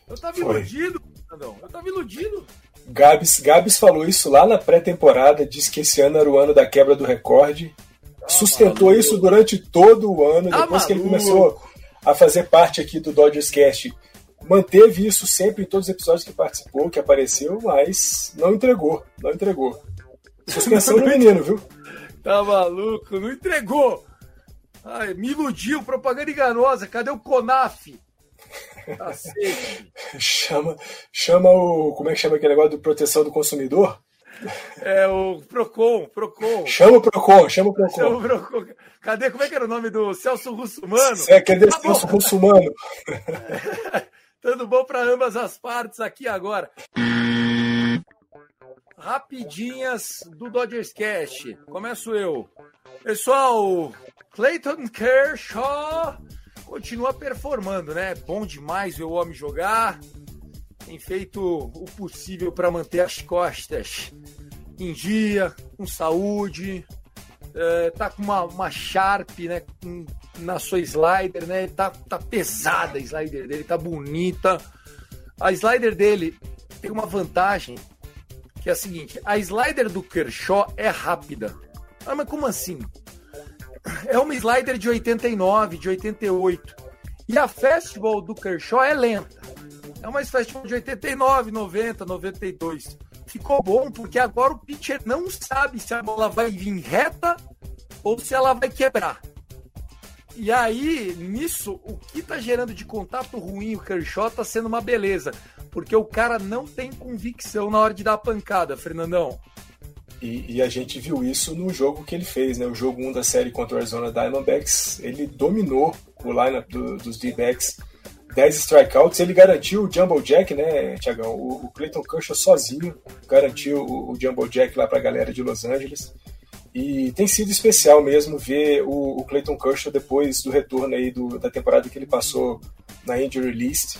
Eu tava Foi. iludido, não. Eu tava iludido. Gabs, Gabs falou isso lá na pré-temporada, disse que esse ano era o ano da quebra do recorde. Tá sustentou maluco. isso durante todo o ano, tá depois maluco. que ele começou a fazer parte aqui do Dodgers Cast. Manteve isso sempre em todos os episódios que participou, que apareceu, mas não entregou, não entregou. Suspensão no menino, viu? Tá maluco, não entregou. Ai, me iludiu, propaganda enganosa. Cadê o Conaf? Chama, chama o. Como é que chama aquele negócio de proteção do consumidor? É o Procon, Procon. Chama o Procon, chama o Procon. Chama o Procon. Cadê? Como é que era o nome do Celso Russumano? É, cadê tá Celso bom. Russumano? Tudo bom para ambas as partes aqui agora. Rapidinhas do Dodgers Cash. Começo eu. Pessoal, Clayton Kershaw continua performando, né? Bom demais ver o homem jogar. Tem feito o possível para manter as costas em dia, com saúde. É, tá com uma, uma Sharp, né? Na sua slider, né? Tá, tá pesada a slider dele, tá bonita. A slider dele tem uma vantagem que é a seguinte: a slider do Kershaw é rápida. Ah, mas como assim? É uma slider de 89, de 88. E a fastball do Kershaw é lenta. É uma fastball de 89, 90, 92. Ficou bom porque agora o pitcher não sabe se a bola vai vir reta ou se ela vai quebrar. E aí, nisso, o que tá gerando de contato ruim o Kershaw tá sendo uma beleza. Porque o cara não tem convicção na hora de dar a pancada, Fernandão. E, e, a gente viu isso no jogo que ele fez, né? O jogo 1 da série contra o Arizona Diamondbacks. Ele dominou o lineup do, dos D-backs. 10 strikeouts, ele garantiu o Jumbo Jack, né, Tiagão? O, o Clayton Kershaw sozinho garantiu o, o Jumbo Jack lá para a galera de Los Angeles. E tem sido especial mesmo ver o, o Clayton Kershaw depois do retorno aí do, da temporada que ele passou na injury list.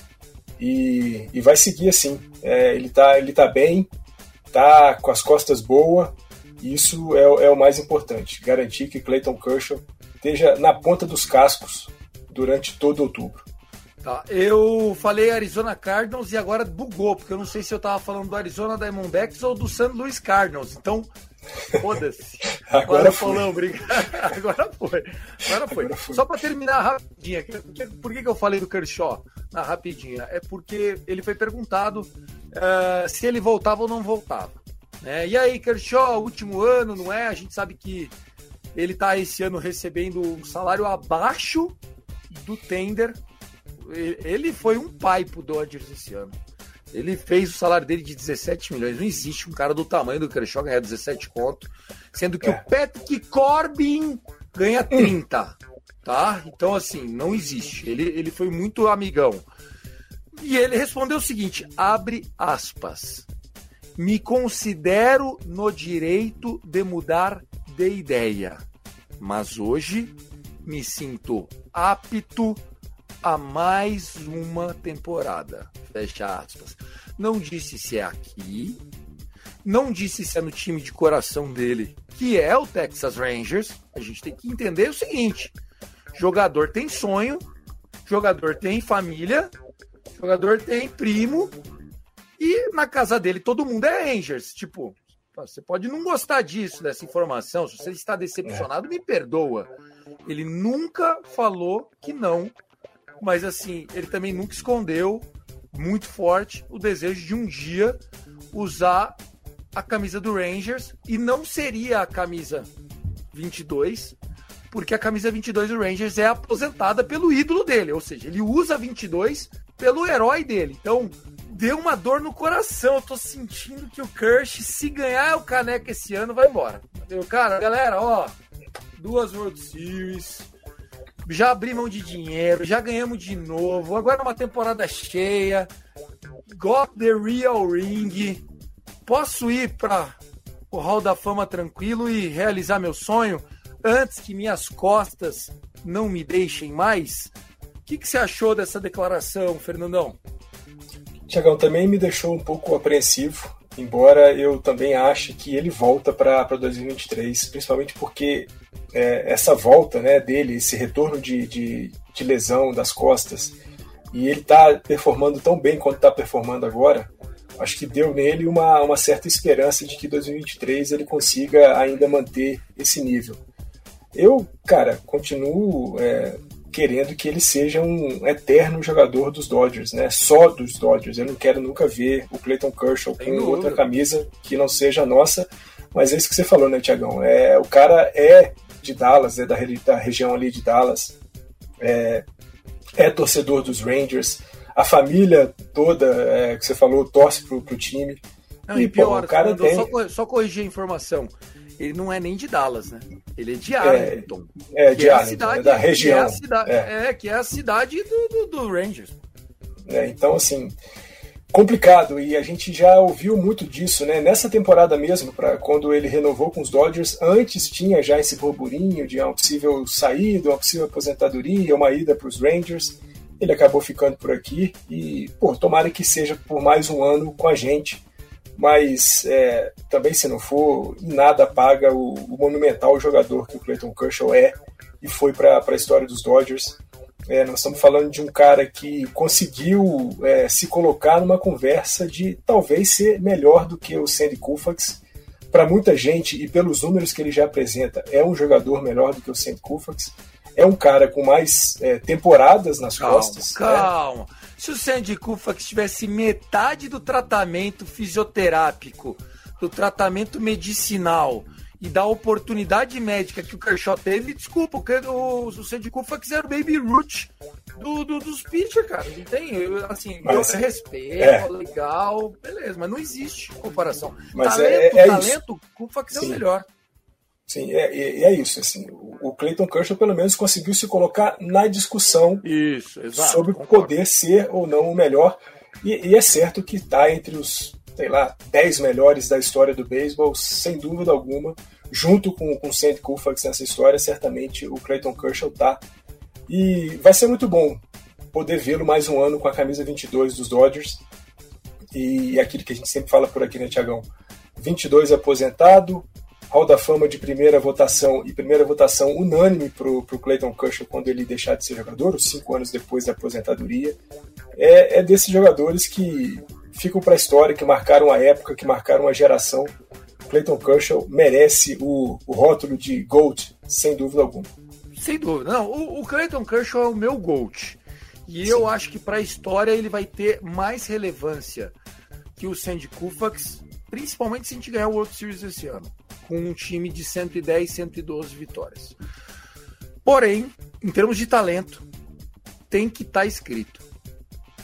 E, e vai seguir assim. É, ele, tá, ele tá bem, tá com as costas boas. Isso é, é o mais importante. Garantir que Clayton Kershaw esteja na ponta dos cascos durante todo outubro. Tá, eu falei Arizona Cardinals e agora bugou, porque eu não sei se eu tava falando do Arizona Diamondbacks ou do San Luis Cardinals. Então, foda-se. agora foi. agora foi. Agora foi. Agora foi. Só para terminar rapidinho, por que, que eu falei do Kershaw na rapidinha? É porque ele foi perguntado uh, se ele voltava ou não voltava. Né? E aí, Kershaw, último ano, não é? A gente sabe que ele está esse ano recebendo um salário abaixo do tender. Ele foi um pai pro Dodgers esse ano. Ele fez o salário dele de 17 milhões. Não existe um cara do tamanho do Kershaw ganhar 17 conto, sendo que é. o Patrick Corbin ganha 30, tá? Então, assim, não existe. Ele, ele foi muito amigão. E ele respondeu o seguinte: abre aspas. Me considero no direito de mudar de ideia, mas hoje me sinto apto a mais uma temporada. Fecha aspas. Não disse se é aqui, não disse se é no time de coração dele, que é o Texas Rangers. A gente tem que entender o seguinte: jogador tem sonho, jogador tem família, jogador tem primo e na casa dele todo mundo é Rangers. Tipo, você pode não gostar disso, dessa informação. Se você está decepcionado, me perdoa. Ele nunca falou que não, mas assim, ele também nunca escondeu muito forte o desejo de um dia usar a camisa do Rangers e não seria a camisa 22, porque a camisa 22 do Rangers é aposentada pelo ídolo dele, ou seja, ele usa 22 pelo herói dele. Então, deu uma dor no coração. Eu tô sentindo que o Kirsch, se ganhar o caneco esse ano, vai embora. Entendeu? Cara, galera, ó, duas World Series. Já abri mão de dinheiro, já ganhamos de novo. Agora uma temporada cheia. Got the real ring. Posso ir para o Hall da Fama tranquilo e realizar meu sonho antes que minhas costas não me deixem mais? que, que você achou dessa declaração, Fernandão? Tiagão, também me deixou um pouco apreensivo, embora eu também ache que ele volta para 2023, principalmente porque é, essa volta né, dele, esse retorno de, de, de lesão das costas, e ele está performando tão bem quanto está performando agora, acho que deu nele uma, uma certa esperança de que 2023 ele consiga ainda manter esse nível. Eu, cara, continuo é, querendo que ele seja um eterno jogador dos Dodgers, né? Só dos Dodgers. Eu não quero nunca ver o Clayton Kershaw com outra camisa que não seja a nossa. Mas é isso que você falou, né, Tiagão? É, o cara é de Dallas, é da, da região ali de Dallas. É, é torcedor dos Rangers. A família toda, é, que você falou, torce pro, pro time. Não, e, e pior, pô, o cara tem... só, só corrigir a informação ele não é nem de Dallas, né? Ele é de Arlington. É, é de é Arlington, cidade, é da região. Que é, a cidade, é. é. que é a cidade do, do, do Rangers. É, então, assim, complicado e a gente já ouviu muito disso, né? Nessa temporada mesmo, para quando ele renovou com os Dodgers, antes tinha já esse burburinho de uma possível saída, uma possível aposentadoria, uma ida para os Rangers. Ele acabou ficando por aqui e, pô, tomara que seja por mais um ano com a gente. Mas é, também, se não for, em nada paga o, o monumental jogador que o Clayton Kershaw é e foi para a história dos Dodgers. É, nós estamos falando de um cara que conseguiu é, se colocar numa conversa de talvez ser melhor do que o Sandy Koufax. Para muita gente, e pelos números que ele já apresenta, é um jogador melhor do que o Sandy Koufax. É um cara com mais é, temporadas nas calma, costas. Né? Calma. Né? Se o Sandy Koufax tivesse metade do tratamento fisioterápico, do tratamento medicinal, e da oportunidade médica que o Kershaw teve, desculpa, o, o Sandy Koufax era o baby root do, do, dos pitcher, cara. Não tem, assim, mas, eu respeito, é. legal, beleza, mas não existe comparação. Mas talento, é, é talento, o Koufax é o melhor. Sim, é, é, é, isso. Assim, o Clayton Kershaw pelo menos conseguiu se colocar na discussão isso, exato, sobre concordo. poder ser ou não o melhor. E, e é certo que está entre os sei lá, 10 melhores da história do beisebol, sem dúvida alguma. Junto com, com o Sandy Koufax nessa história, certamente o Clayton Kershaw tá. E vai ser muito bom poder vê-lo mais um ano com a camisa 22 dos Dodgers. E aquilo que a gente sempre fala por aqui, né, Tiagão? 22 aposentado, Hall da Fama de primeira votação e primeira votação unânime para o Clayton Kershaw quando ele deixar de ser jogador, os cinco anos depois da aposentadoria. É, é desses jogadores que ficam para a história, que marcaram a época, que marcaram a geração. Clayton Kershaw merece o, o rótulo de GOAT, sem dúvida alguma. Sem dúvida. Não, o, o Clayton Kershaw é o meu GOAT. E Sim. eu acho que para a história ele vai ter mais relevância que o Sandy Koufax, principalmente se a gente ganhar o World Series esse ano, com um time de 110, 112 vitórias. Porém, em termos de talento, tem que estar tá escrito.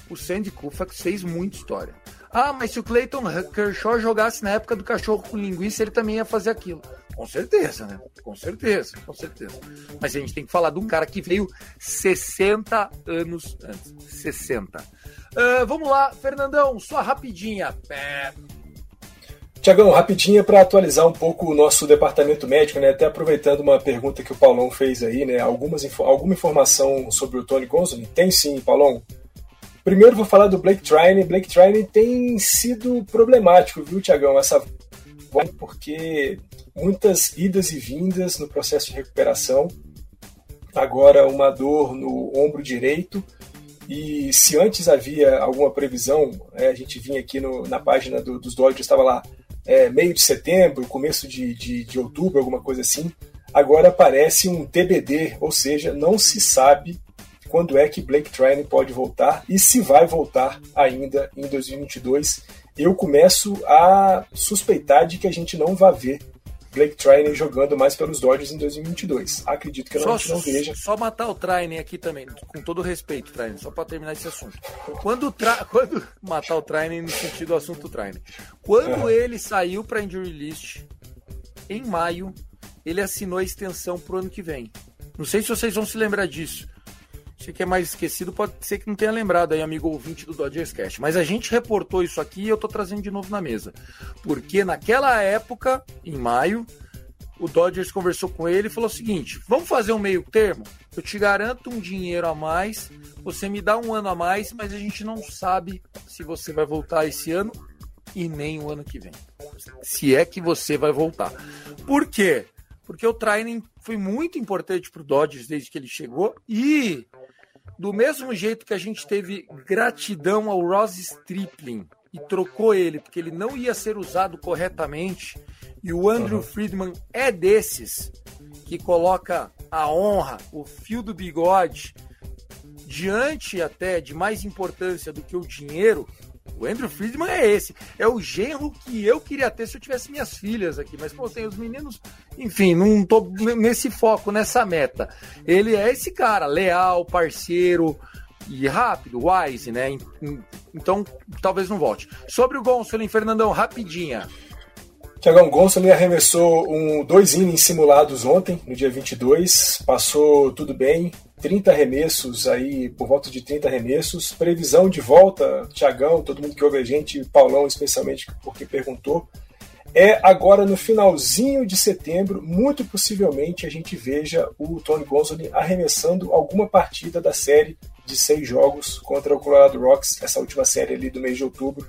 O Sandy Koufax fez muita história. Ah, mas se o Clayton Kershaw jogasse na época do cachorro com linguiça, ele também ia fazer aquilo. Com certeza, né? Com certeza, com certeza. Mas a gente tem que falar de um cara que veio 60 anos antes. 60. Uh, vamos lá, Fernandão, sua rapidinha. Pé. Tiagão, rapidinha para atualizar um pouco o nosso departamento médico, né? Até aproveitando uma pergunta que o Paulão fez aí, né? Algumas, alguma informação sobre o Tony Gonzalez? Tem sim, Paulão. Primeiro vou falar do Blake Trine. Blake Trine tem sido problemático, viu, Tiagão? Essa porque muitas idas e vindas no processo de recuperação. Agora uma dor no ombro direito. E se antes havia alguma previsão, é, a gente vinha aqui no, na página do, dos Dodgers, estava lá é, meio de setembro, começo de, de, de outubro, alguma coisa assim. Agora aparece um TBD, ou seja, não se sabe quando é que Blake Trine pode voltar e se vai voltar ainda em 2022. Eu começo a suspeitar de que a gente não vai ver Blake Trine jogando mais pelos Dodgers em 2022. Acredito que só, a gente não veja. Só matar o Trine aqui também, com todo respeito, Trine, só para terminar esse assunto. Quando, tra... quando matar o Trine no sentido do assunto Trine. Quando uhum. ele saiu para injury list em maio, ele assinou a extensão pro ano que vem. Não sei se vocês vão se lembrar disso. Você que é mais esquecido, pode ser que não tenha lembrado aí, amigo ouvinte do Dodgers Cast. Mas a gente reportou isso aqui e eu tô trazendo de novo na mesa. Porque naquela época, em maio, o Dodgers conversou com ele e falou o seguinte: vamos fazer um meio termo? Eu te garanto um dinheiro a mais, você me dá um ano a mais, mas a gente não sabe se você vai voltar esse ano e nem o ano que vem. Se é que você vai voltar. Por quê? Porque o training foi muito importante para o Dodgers desde que ele chegou e do mesmo jeito que a gente teve gratidão ao Ross Stripling e trocou ele porque ele não ia ser usado corretamente, e o Andrew uhum. Friedman é desses que coloca a honra, o fio do bigode, diante até de mais importância do que o dinheiro, o Andrew Friedman é esse. É o genro que eu queria ter se eu tivesse minhas filhas aqui. Mas, pô, tem os meninos. Enfim, não tô nesse foco, nessa meta. Ele é esse cara, leal, parceiro e rápido, wise, né? Então, talvez não volte. Sobre o Gonçalo, Fernandão, rapidinha. Tiagão Gonçalves arremessou um, dois innings simulados ontem, no dia 22. Passou tudo bem, 30 arremessos aí, por volta de 30 arremessos. Previsão de volta, Tiagão, todo mundo que ouve a gente, Paulão especialmente porque perguntou, é agora no finalzinho de setembro, muito possivelmente a gente veja o Tony Gonsolin arremessando alguma partida da série de seis jogos contra o Colorado Rocks, essa última série ali do mês de outubro.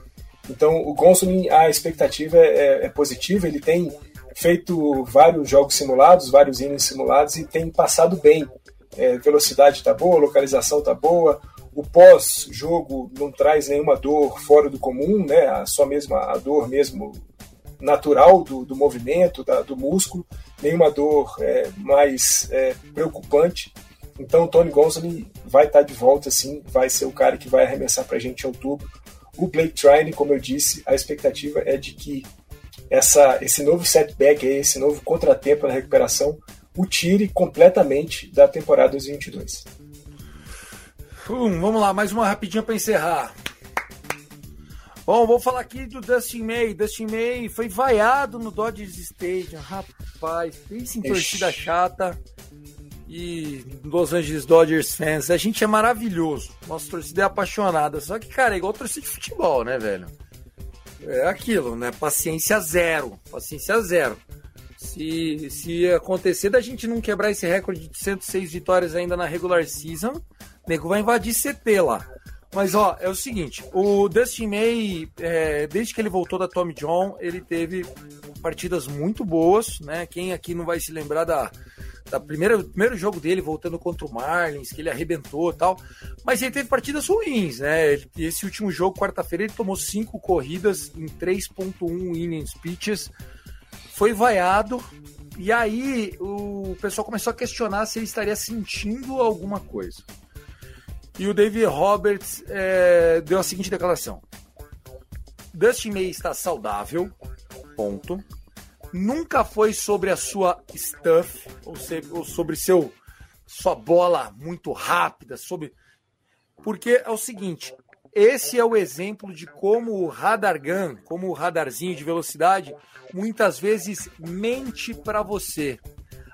Então o Gonsolin, a expectativa é, é positiva, ele tem feito vários jogos simulados, vários innings simulados e tem passado bem. É, velocidade está boa, localização está boa, o pós-jogo não traz nenhuma dor fora do comum, né? Só mesma a dor mesmo natural do, do movimento, da, do músculo, nenhuma dor é, mais é, preocupante. Então o Tony Gonzalez vai estar tá de volta, sim, vai ser o cara que vai arremessar para a gente em outubro. O Blake Trine, como eu disse, a expectativa é de que essa, esse novo setback, esse novo contratempo na recuperação, o tire completamente da temporada 2022. Hum, vamos lá, mais uma rapidinha para encerrar. Bom, vou falar aqui do Dustin May. Dustin May foi vaiado no Dodgers Stadium. Rapaz, fez em torcida chata. E Los Angeles Dodgers fans, a gente é maravilhoso. Nossa torcida é apaixonada. Só que, cara, é igual torcida de futebol, né, velho? É aquilo, né? Paciência zero. Paciência zero. Se, se acontecer da gente não quebrar esse recorde de 106 vitórias ainda na regular season, o nego vai invadir CT lá. Mas ó, é o seguinte, o Dustin May, é, desde que ele voltou da Tommy John, ele teve partidas muito boas, né? Quem aqui não vai se lembrar da, da primeira primeiro jogo dele voltando contra o Marlins, que ele arrebentou tal. Mas ele teve partidas ruins, né? Esse último jogo, quarta-feira, ele tomou cinco corridas em 3.1 innings pitches, foi vaiado. E aí o pessoal começou a questionar se ele estaria sentindo alguma coisa. E o David Roberts é, deu a seguinte declaração: Dustin May está saudável, ponto. Nunca foi sobre a sua stuff, ou, se, ou sobre seu sua bola muito rápida, sobre porque é o seguinte, esse é o exemplo de como o radar gun, como o radarzinho de velocidade, muitas vezes mente para você.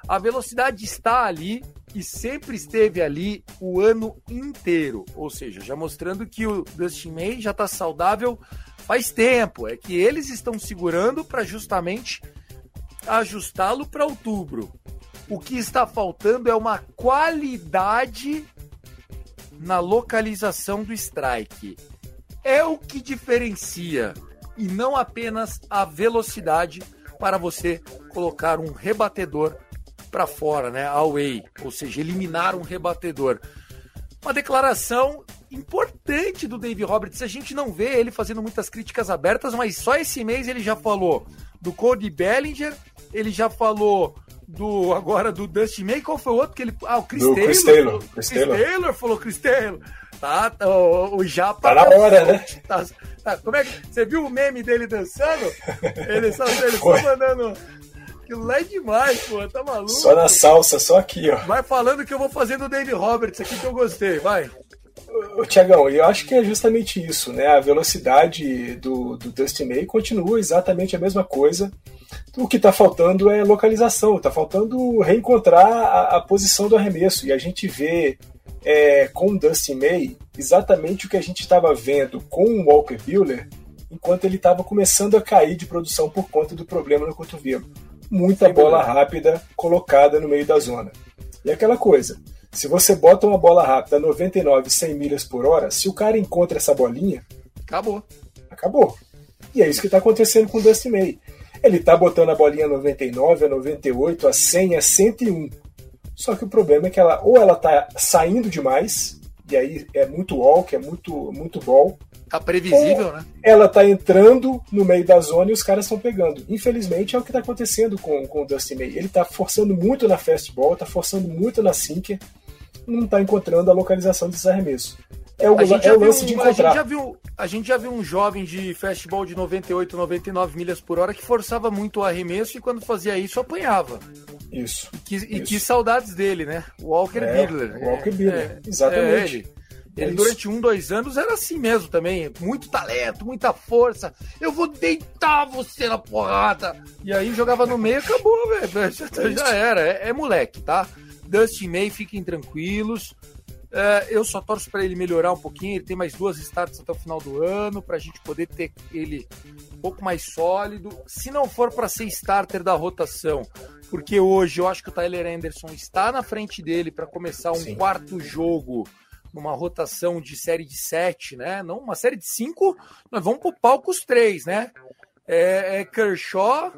A velocidade está ali e sempre esteve ali o ano inteiro. Ou seja, já mostrando que o Dustin May já está saudável faz tempo. É que eles estão segurando para justamente ajustá-lo para outubro. O que está faltando é uma qualidade na localização do strike. É o que diferencia e não apenas a velocidade para você colocar um rebatedor para fora, né? Away, ou seja, eliminar um rebatedor. Uma declaração importante do Dave Roberts. A gente não vê ele fazendo muitas críticas abertas, mas só esse mês ele já falou do Cody Bellinger, ele já falou do agora do Dusty May, qual foi o outro que ele ah o Chris do Taylor, Chris Taylor, Chris, Chris Taylor. Taylor. falou Chris Taylor tá, tá o, o Japa tá na hora né tá, tá, como é que você viu o meme dele dançando ele só ele só mandando Aquilo lá é demais, pô. Tá maluco? Só na salsa, só aqui, ó. Vai falando que eu vou fazer do Dave Roberts aqui que eu gostei, vai. Tiagão, eu acho que é justamente isso, né? A velocidade do, do Dusty May continua exatamente a mesma coisa. O que está faltando é localização, está faltando reencontrar a, a, posição do arremesso. E a gente vê é, com o Dusty May exatamente o que a gente estava vendo com o Walker Buehler enquanto ele estava começando a cair de produção por conta do problema no cotovelo muita bola rápida colocada no meio da zona. E aquela coisa, se você bota uma bola rápida a 99, 100 milhas por hora, se o cara encontra essa bolinha, acabou. Acabou. E é isso que está acontecendo com o Dusty May. Ele está botando a bolinha a 99, a 98, a 100, a 101. Só que o problema é que ela ou ela está saindo demais, e aí é muito walk, é muito, muito ball, Tá previsível, né? Ela tá entrando no meio da zona e os caras estão pegando. Infelizmente é o que tá acontecendo com, com o Dusty May. Ele tá forçando muito na fastball, tá forçando muito na sinker, não tá encontrando a localização desses arremessos. É o, é o lance um, de encontrar. A gente, já viu, a gente já viu um jovem de fastball de 98, 99 milhas por hora que forçava muito o arremesso e quando fazia isso apanhava. Isso. E que, isso. E que saudades dele, né? Walker é, Buehler. Walker é, Buehler, é, exatamente. É ele. Ele, durante um, dois anos, era assim mesmo também. Muito talento, muita força. Eu vou deitar você na porrada. E aí jogava no meio e acabou, velho. Já, já, era. É, é, moleque, tá? Dustin May, fiquem tranquilos. É, eu só torço para ele melhorar um pouquinho. Ele tem mais duas starts até o final do ano, para a gente poder ter ele um pouco mais sólido. Se não for para ser starter da rotação, porque hoje eu acho que o Tyler Anderson está na frente dele para começar um Sim. quarto jogo numa rotação de série de sete, né? Não uma série de cinco, nós vamos pro palco os três, né? É, é Kershaw,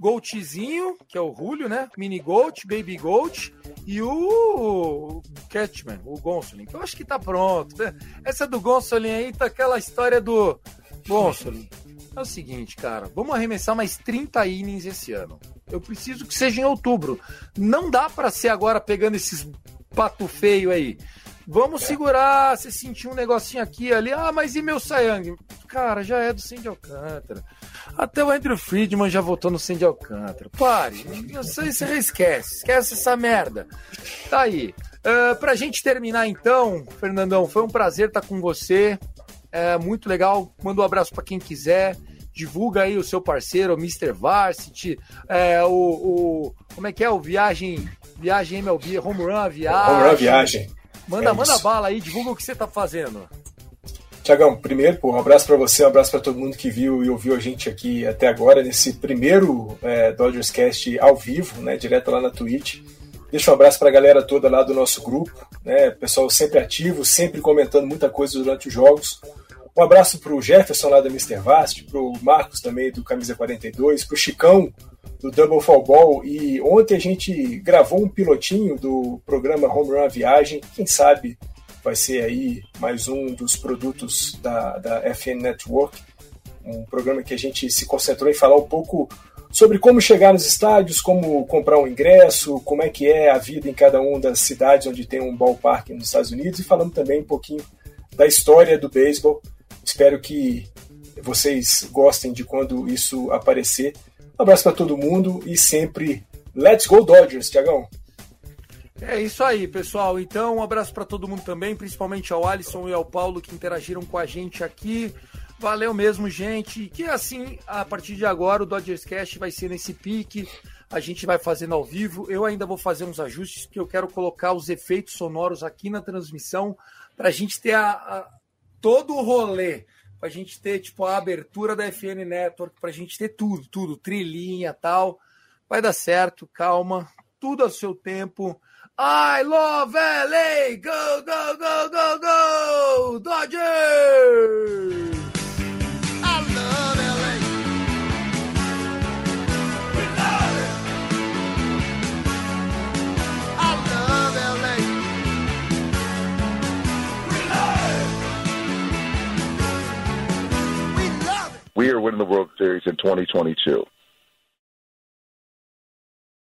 Goldzinho, que é o Julio, né? Mini Gold, Baby Gold e o Catchman, o Gonsolin, que eu acho que tá pronto. Né? Essa do Gonsolin aí tá aquela história do Gonsolin. É o seguinte, cara, vamos arremessar mais 30 innings esse ano. Eu preciso que seja em outubro. Não dá para ser agora pegando esses pato feio aí. Vamos é. segurar, você sentiu um negocinho aqui ali, ah, mas e meu Sayang? Cara, já é do Cindy Alcântara. Até o Andrew Friedman já votou no Cindy Alcântara. Pare, você, você esquece, esquece essa merda. Tá aí. Uh, pra gente terminar então, Fernandão, foi um prazer estar com você. É muito legal. Manda um abraço para quem quiser. Divulga aí o seu parceiro, o Mr. Varsity, é, o, o, Como é que é? O Viagem. Viagem MLB, Home Run Viagem. Home Run Viagem. Manda, é manda bala aí, divulga o que você tá fazendo. Tiagão, primeiro, pô, um abraço para você, um abraço para todo mundo que viu e ouviu a gente aqui até agora, nesse primeiro é, Dodgers Cast ao vivo, né, direto lá na Twitch. Deixa um abraço para a galera toda lá do nosso grupo, né, pessoal sempre ativo, sempre comentando muita coisa durante os jogos. Um abraço para o Jefferson lá da Mr. Vast, para o Marcos também do Camisa 42, para o Chicão do Double Fall Ball e ontem a gente gravou um pilotinho do programa Home Run Viagem. Quem sabe vai ser aí mais um dos produtos da, da FN Network, um programa que a gente se concentrou em falar um pouco sobre como chegar nos estádios, como comprar um ingresso, como é que é a vida em cada uma das cidades onde tem um ballpark nos Estados Unidos e falando também um pouquinho da história do beisebol. Espero que vocês gostem de quando isso aparecer. Um abraço para todo mundo e sempre Let's Go Dodgers, Tiagão. É isso aí, pessoal. Então, um abraço para todo mundo também, principalmente ao Alisson e ao Paulo que interagiram com a gente aqui. Valeu mesmo, gente. Que assim, a partir de agora, o Dodgers Cast vai ser nesse pique. A gente vai fazendo ao vivo. Eu ainda vou fazer uns ajustes, porque eu quero colocar os efeitos sonoros aqui na transmissão para a gente ter a, a, todo o rolê para a gente ter tipo a abertura da FN Network, para a gente ter tudo, tudo, trilhinha tal. Vai dar certo, calma, tudo ao seu tempo. I love LA! Go, go, go, go, go! Dodgers! we are winning the World Series in 2022.